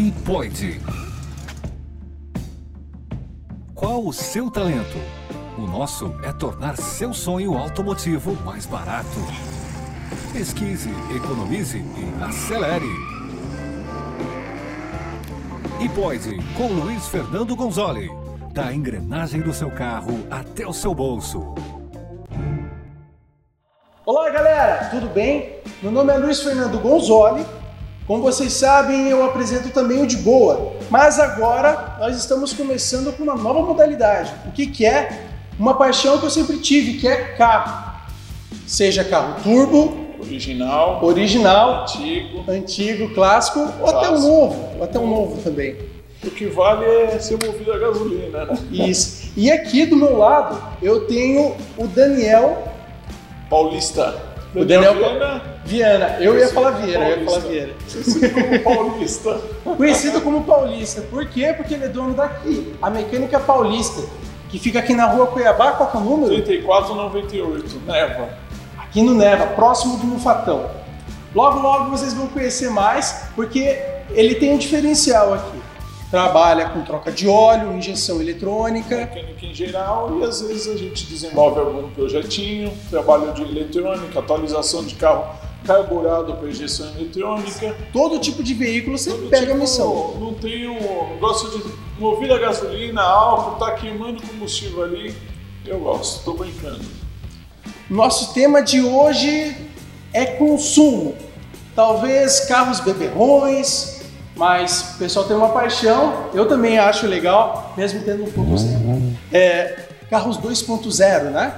e Point. Qual o seu talento? O nosso é tornar seu sonho automotivo mais barato. Pesquise, economize e acelere. E pode, com Luiz Fernando Gonzoli. Da engrenagem do seu carro até o seu bolso. Olá galera, tudo bem? Meu nome é Luiz Fernando Gonzoli. Como vocês sabem, eu apresento também o de boa. Mas agora nós estamos começando com uma nova modalidade. O que, que é? Uma paixão que eu sempre tive, que é carro. Seja carro turbo, Original, original, antigo. antigo, clássico, ou até um Clássico. novo, ou até um novo também. O que vale é ser movido a gasolina, né? Isso. E aqui do meu lado eu tenho o Daniel Paulista. O Daniel Viana, Viana. Eu ia falar Vieira, eu ia falar. Vieira. conhecido como Paulista. Conhecido como Paulista. Por quê? Porque ele é dono daqui, a Mecânica Paulista, que fica aqui na rua Cuiabá, qual que é o número? 3498, Neva. Aqui no Neva, próximo do Mufatão. Logo, logo vocês vão conhecer mais, porque ele tem um diferencial aqui. Trabalha com troca de óleo, injeção eletrônica, Mecânica em geral e às vezes a gente desenvolve algum projetinho, trabalho de eletrônica, atualização de carro carburado para injeção eletrônica. todo tipo de veículo você Todo pega a tipo, missão. Não tenho. Gosto de mover a gasolina, álcool, tá queimando combustível ali. Eu gosto, tô brincando. Nosso tema de hoje é consumo. Talvez carros beberrões, mas o pessoal tem uma paixão. Eu também acho legal, mesmo tendo um pouco zero. É, carros 2.0, né?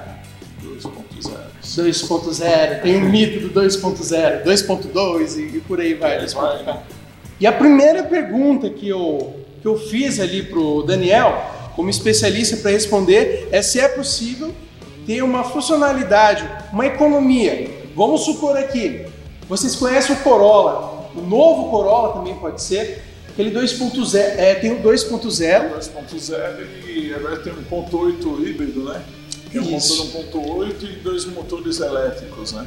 2.0. 2.0, tem o mito do 2.0, 2.2 e, e por aí vai. É, vai? E a primeira pergunta que eu, que eu fiz ali pro Daniel, como especialista para responder, é se é possível ter uma funcionalidade, uma economia. Vamos supor aqui, vocês conhecem o Corolla, o novo Corolla também pode ser, aquele 2.0, é, tem o 2.0, 2.0 e agora tem um 1.8 híbrido, né? Que é um Isso. motor 1.8 e dois motores elétricos, né?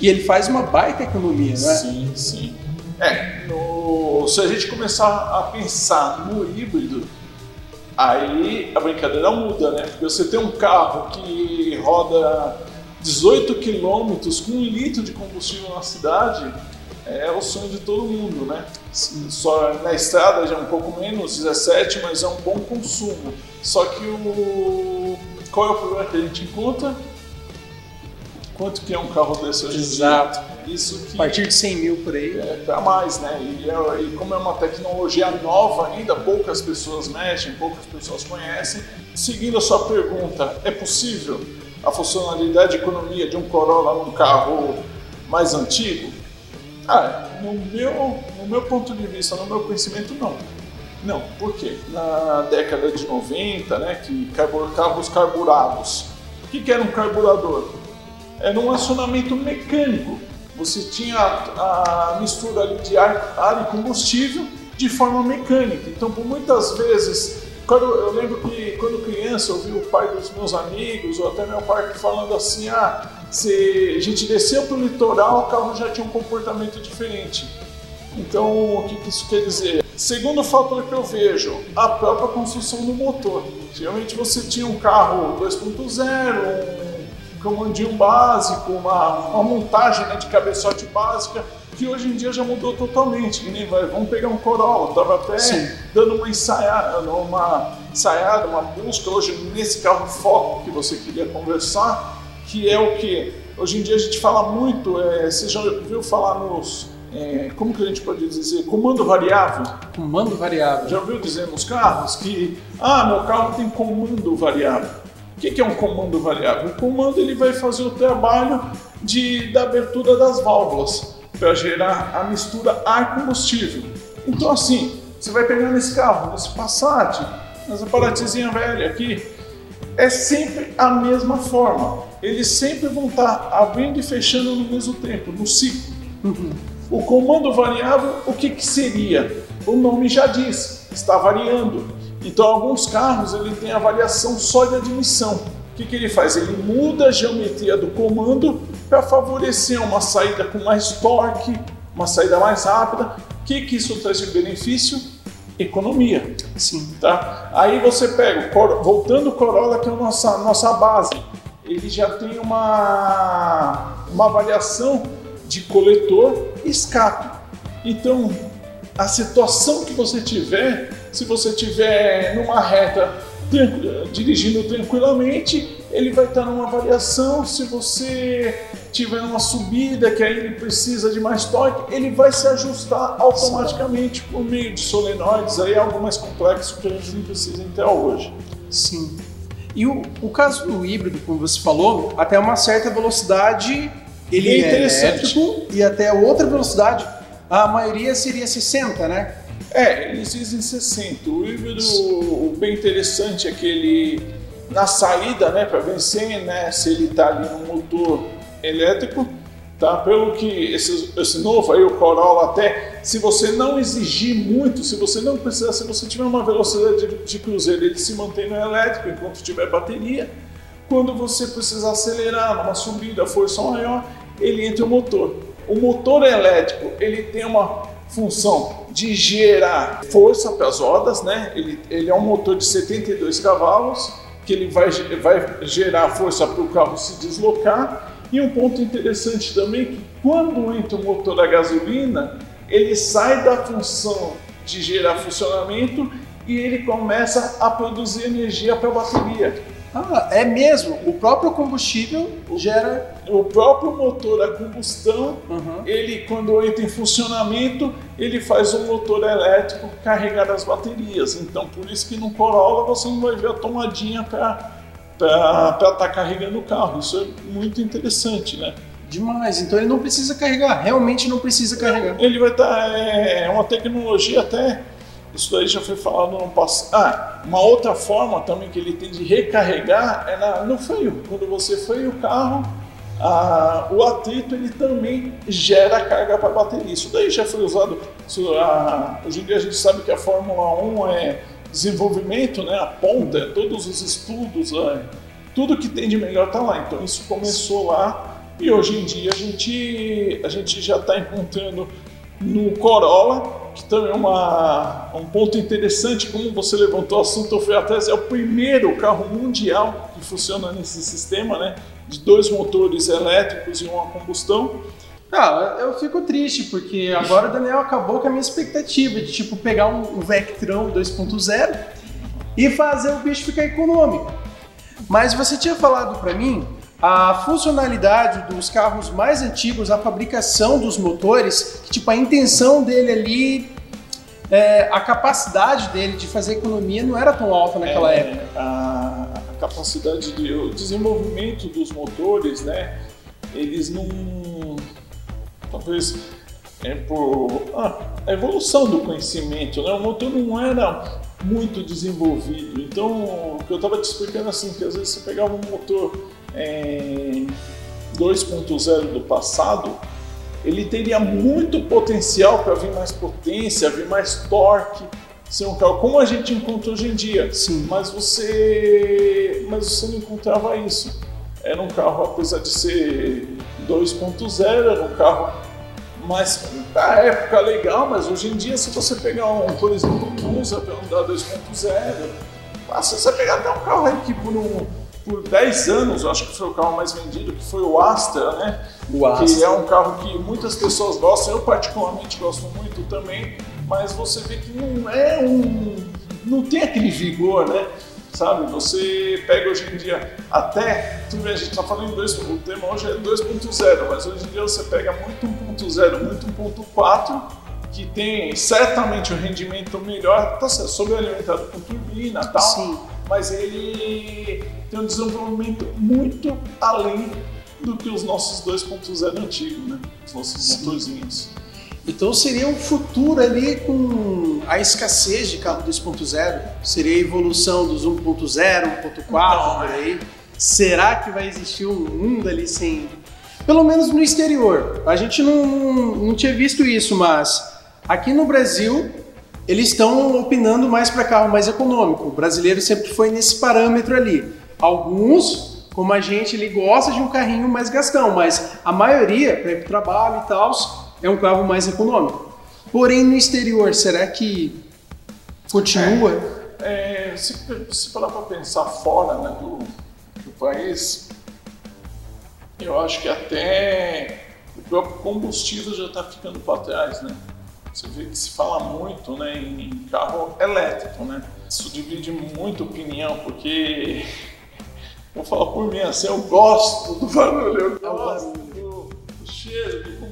e ele faz uma baita economia, não é? Sim, sim. É, no- se a gente começar a pensar no híbrido, aí a brincadeira muda, né? Porque você tem um carro que roda 18 km com um litro de combustível na cidade, é o sonho de todo mundo, né? Só na estrada já é um pouco menos, 17, mas é um bom consumo. Só que o qual é o problema que a gente encontra? Quanto que é um carro desse hoje em Exato. dia? Isso que A partir de 100 mil por aí. é para mais, né? E, é- e como é uma tecnologia nova ainda, poucas pessoas mexem, poucas pessoas conhecem. Seguindo a sua pergunta, é possível a funcionalidade de economia de um Corolla num carro mais antigo? Ah, no meu, no meu ponto de vista, no meu conhecimento, não. Não, por quê? Na década de 90, né, que carros carburados. O que, que era um carburador? Era um acionamento mecânico. Você tinha a, a mistura ali de ar, ar e combustível de forma mecânica. Então, por muitas vezes, quando, eu lembro que quando criança eu vi o pai dos meus amigos ou até meu pai falando assim: ah, se a gente desceu para o litoral, o carro já tinha um comportamento diferente. Então, o que que isso quer dizer? Segundo fator que eu vejo, a própria construção do motor. Geralmente você tinha um carro 2.0, um comandinho básico, uma, uma montagem né, de cabeçote básica, que hoje em dia já mudou totalmente. Que nem vai, vamos pegar um Corolla, tava até Sim. dando uma ensaiada, uma ensaiada, uma busca hoje nesse carro foco que você queria conversar, que é o que hoje em dia a gente fala muito, é, você já ouviu falar nos, é, como que a gente pode dizer, comando variável? Comando variável. Já ouviu dizer nos carros que, ah, meu carro tem comando variável. O que que é um comando variável? O comando ele vai fazer o trabalho de, da abertura das válvulas para gerar a mistura ar-combustível. Então assim, você vai pegar nesse carro, nesse Passat, nessa Paratyzinha velha aqui, é sempre a mesma forma. Eles sempre vão estar abrindo e fechando no mesmo tempo, no ciclo. O comando variável, o que, que seria? O nome já diz, está variando. Então, alguns carros ele tem a variação só de admissão. O que, que ele faz? Ele muda a geometria do comando para favorecer uma saída com mais torque, uma saída mais rápida, que, que isso traz de benefício? Economia. Sim. Tá? Aí você pega, voltando o Corolla, que é a nossa, nossa base, ele já tem uma, uma variação de coletor escape. Então, a situação que você tiver, se você tiver numa reta dirigindo tranquilamente, ele vai estar numa variação. Se você tiver uma subida que ele precisa de mais torque, ele vai se ajustar automaticamente por meio de solenoides, aí é algo mais complexo que a gente não precisa entrar hoje. Sim. E o, o caso do híbrido, como você falou, até uma certa velocidade ele é, é elétrico e até outra velocidade, a maioria seria 60, né? É, eles dizem 60. O híbrido, o bem interessante é que ele, na saída, né, para vencer, né, se ele está ali no motor elétrico, tá? Pelo que esse, esse novo aí, o Corolla até, se você não exigir muito, se você não precisar, se você tiver uma velocidade de, de cruzeiro, ele se mantém no elétrico enquanto tiver bateria. Quando você precisar acelerar numa subida, força maior, ele entra o motor. O motor elétrico, ele tem uma função de gerar força para as rodas, né? Ele, ele é um motor de 72 cavalos, que ele vai, vai gerar força para o carro se deslocar e um ponto interessante também é que quando entra o motor a gasolina, ele sai da função de gerar funcionamento e ele começa a produzir energia para a bateria. Ah, é mesmo? O próprio combustível gera. O próprio motor a combustão, uhum. ele quando entra em funcionamento, ele faz um motor elétrico carregar as baterias. Então, por isso que no Corolla você não vai ver a tomadinha para para estar tá carregando o carro. Isso é muito interessante, né? Demais. Então ele não precisa carregar, realmente não precisa carregar. Ele vai estar. Tá, é, é uma tecnologia até. Isso daí já foi falado no passado. Ah, uma outra forma também que ele tem de recarregar é na, no freio. Quando você freia o carro, a, o atrito ele também gera carga para a bateria. Isso daí já foi usado. Isso, a, hoje em dia a gente sabe que a Fórmula 1 é desenvolvimento, né, a ponta, todos os estudos, né, tudo que tem de melhor está lá. Então isso começou lá e hoje em dia a gente, a gente já está encontrando no Corolla, que também é uma, um ponto interessante, como você levantou o assunto, fui atrás, é o primeiro carro mundial que funciona nesse sistema, né, de dois motores elétricos e uma combustão. Ah, eu fico triste, porque agora o Daniel acabou com a minha expectativa de tipo pegar um, um Vectron 2.0 e fazer o bicho ficar econômico. Mas você tinha falado para mim a funcionalidade dos carros mais antigos, a fabricação dos motores, que, tipo a intenção dele ali, é, a capacidade dele de fazer economia não era tão alta naquela é, época. A, a capacidade de o desenvolvimento dos motores, né? Eles não talvez é por ah, a evolução do conhecimento, né? O motor não era muito desenvolvido. Então, o que eu estava te explicando assim, que às vezes você pegava um motor é, 2.0 do passado, ele teria muito potencial para vir mais potência, vir mais torque, ser um carro como a gente encontra hoje em dia. Sim. Mas você, mas você não encontrava isso. Era um carro, apesar de ser 2.0, era um carro mais da época legal, mas hoje em dia, se você pegar um, por exemplo, um Monza andar 2.0, se você pegar até um carro aí que por, um, por 10 anos, eu acho que foi o carro mais vendido, que foi o Astra, né? O Astra. Que é um carro que muitas pessoas gostam, eu particularmente gosto muito também, mas você vê que não é um. não tem aquele vigor, né? Sabe? Você pega hoje em dia até, tu vê, a gente está falando em 2, o tema hoje é 2.0, mas hoje em dia você pega muito 1.0, muito 1.4, que tem certamente um rendimento melhor, está sobrealimentado com turbina e tal, Sim. mas ele tem um desenvolvimento muito além do que os nossos 2.0 antigos, né? Os nossos Sim. motorzinhos. Então seria um futuro ali com a escassez de carro 2.0, seria a evolução dos 1.0, 1.4 por aí. Será que vai existir um mundo ali sem. Pelo menos no exterior. A gente não, não tinha visto isso, mas aqui no Brasil eles estão opinando mais para carro mais econômico. O brasileiro sempre foi nesse parâmetro ali. Alguns, como a gente, ele gosta de um carrinho mais gastão, mas a maioria, para ir para o trabalho e tal, é um carro mais econômico. Porém, no exterior, será que continua? É, se, se parar para pensar fora né, do, do país, eu acho que até o próprio combustível já está ficando para trás, né? Você vê que se fala muito né, em carro elétrico, né? Isso divide muito opinião, porque vou falar por mim assim, eu gosto do barulho, eu gosto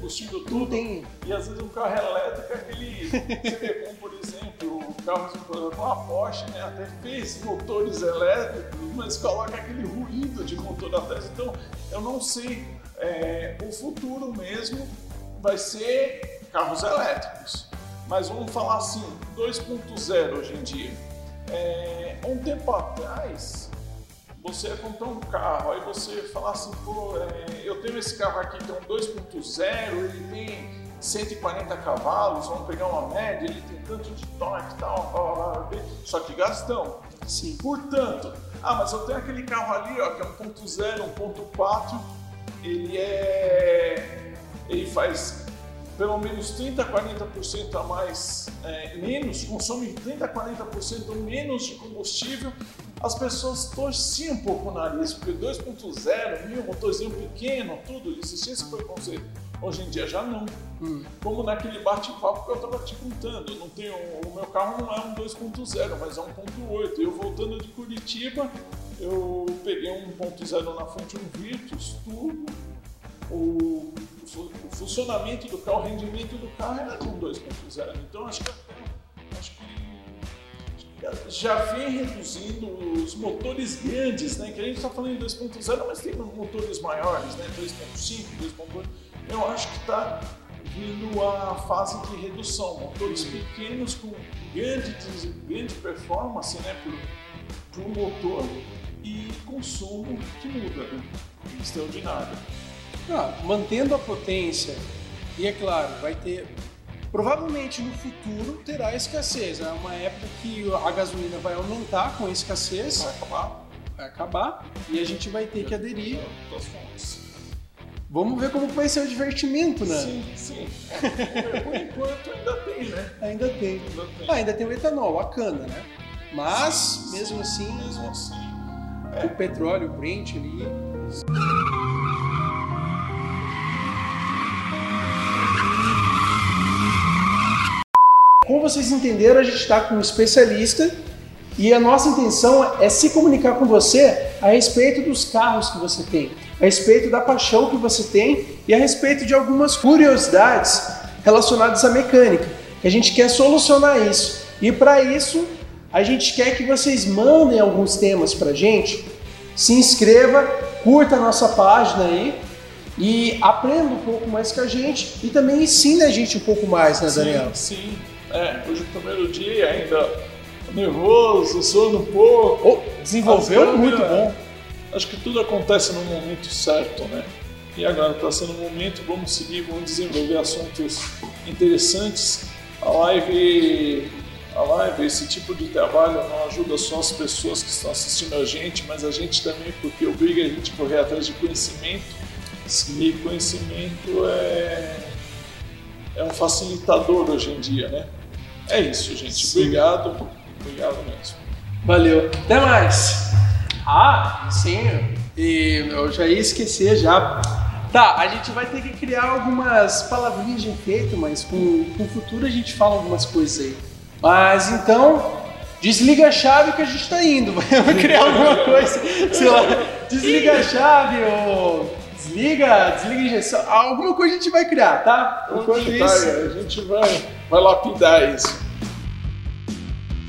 combustível, tudo. Tem. E às vezes um carro elétrico, aquele. Você por exemplo, o carro com a Porsche, né? Até fez motores elétricos, mas coloca aquele ruído de motor atrás. Então, eu não sei. É, o futuro mesmo vai ser carros elétricos. Mas vamos falar assim, 2.0 hoje em dia. É, um tempo atrás, você ia comprar um carro, aí você fala assim, pô, é, eu tenho esse carro aqui que é um 2.0, ele tem 140 cavalos, vamos pegar uma média, ele tem tanto de torque e tal, blá, blá, blá, só que gastão. Sim. Portanto, ah, mas eu tenho aquele carro ali, ó, que é 1.0, 1.4, ele é. ele faz pelo menos 30 a 40% a mais, é, menos, consome 30 a 40% menos de combustível, as pessoas torciam um pouco o nariz, porque 2.0, mil, motorzinho pequeno, tudo, existia esse preconceito. Hoje em dia já não. Hum. Como naquele bate-papo que eu estava te contando, não tenho, o meu carro não é um 2.0, mas é um 1.8. Eu voltando de Curitiba, eu peguei um 1.0 na fonte um Virtus Turbo, o, o funcionamento do carro, o rendimento do carro era de um 2.0. Então acho que, acho que já vem reduzindo os motores grandes, né? Que a gente está falando em 2.0, mas tem motores maiores, né? 2.5, 2.8. Eu acho que está vindo a fase de redução. Motores pequenos com grande, grande performance, né? Para o motor e consumo que muda, né? Extraordinário. Ah, mantendo a potência, e é claro, vai ter. Provavelmente no futuro terá escassez. É uma época que a gasolina vai aumentar com a escassez, Vai acabar. vai acabar, e a gente vai ter que aderir. Fontes. Vamos ver como vai ser o divertimento, né? Sim, sim. Por enquanto ainda tem, né? Ainda tem. Ainda tem. Ah, ainda tem o etanol, a cana, né? Mas, mesmo assim, Mesmo assim. o petróleo, o Brent ali. Vocês entenderam, a gente está com um especialista e a nossa intenção é se comunicar com você a respeito dos carros que você tem, a respeito da paixão que você tem e a respeito de algumas curiosidades relacionadas à mecânica. A gente quer solucionar isso e para isso a gente quer que vocês mandem alguns temas para gente. Se inscreva, curta a nossa página aí e aprenda um pouco mais com a gente e também ensine a gente um pouco mais, né, Daniel? Sim, sim. É, hoje o primeiro dia ainda nervoso, sono um pouco. Oh, desenvolveu muito bom. Acho que tudo acontece no momento certo, né? E agora está sendo o momento, vamos seguir, vamos desenvolver assuntos interessantes. A live, a live, esse tipo de trabalho não ajuda só as pessoas que estão assistindo a gente, mas a gente também, porque obriga a gente a correr atrás de conhecimento. E conhecimento é, é um facilitador hoje em dia, né? É isso, gente. Sim. Obrigado. Obrigado mesmo. Valeu. Até mais. Ah, sim. E eu já ia esquecer já. Tá, a gente vai ter que criar algumas palavrinhas de efeito, mas com, com o futuro a gente fala algumas coisas aí. Mas então, desliga a chave que a gente tá indo. Vai criar alguma coisa, sei lá, desliga a chave ou desliga, desliga a injeção. Alguma coisa a gente vai criar, tá? Enquanto Tá, isso. a gente vai, vai lapidar isso.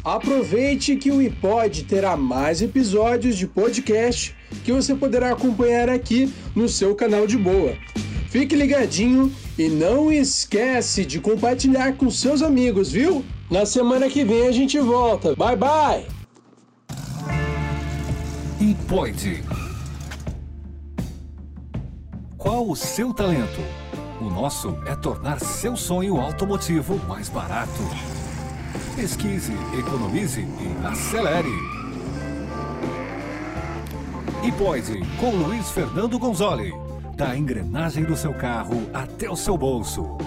Aproveite que o iPod terá mais episódios de podcast que você poderá acompanhar aqui no seu canal de boa. Fique ligadinho e não esquece de compartilhar com seus amigos, viu? Na semana que vem a gente volta. Bye bye! Ipoide. Qual o seu talento? O nosso é tornar seu sonho automotivo mais barato. Pesquise, economize e acelere. Ipoide com Luiz Fernando Gonzoli. Da engrenagem do seu carro até o seu bolso.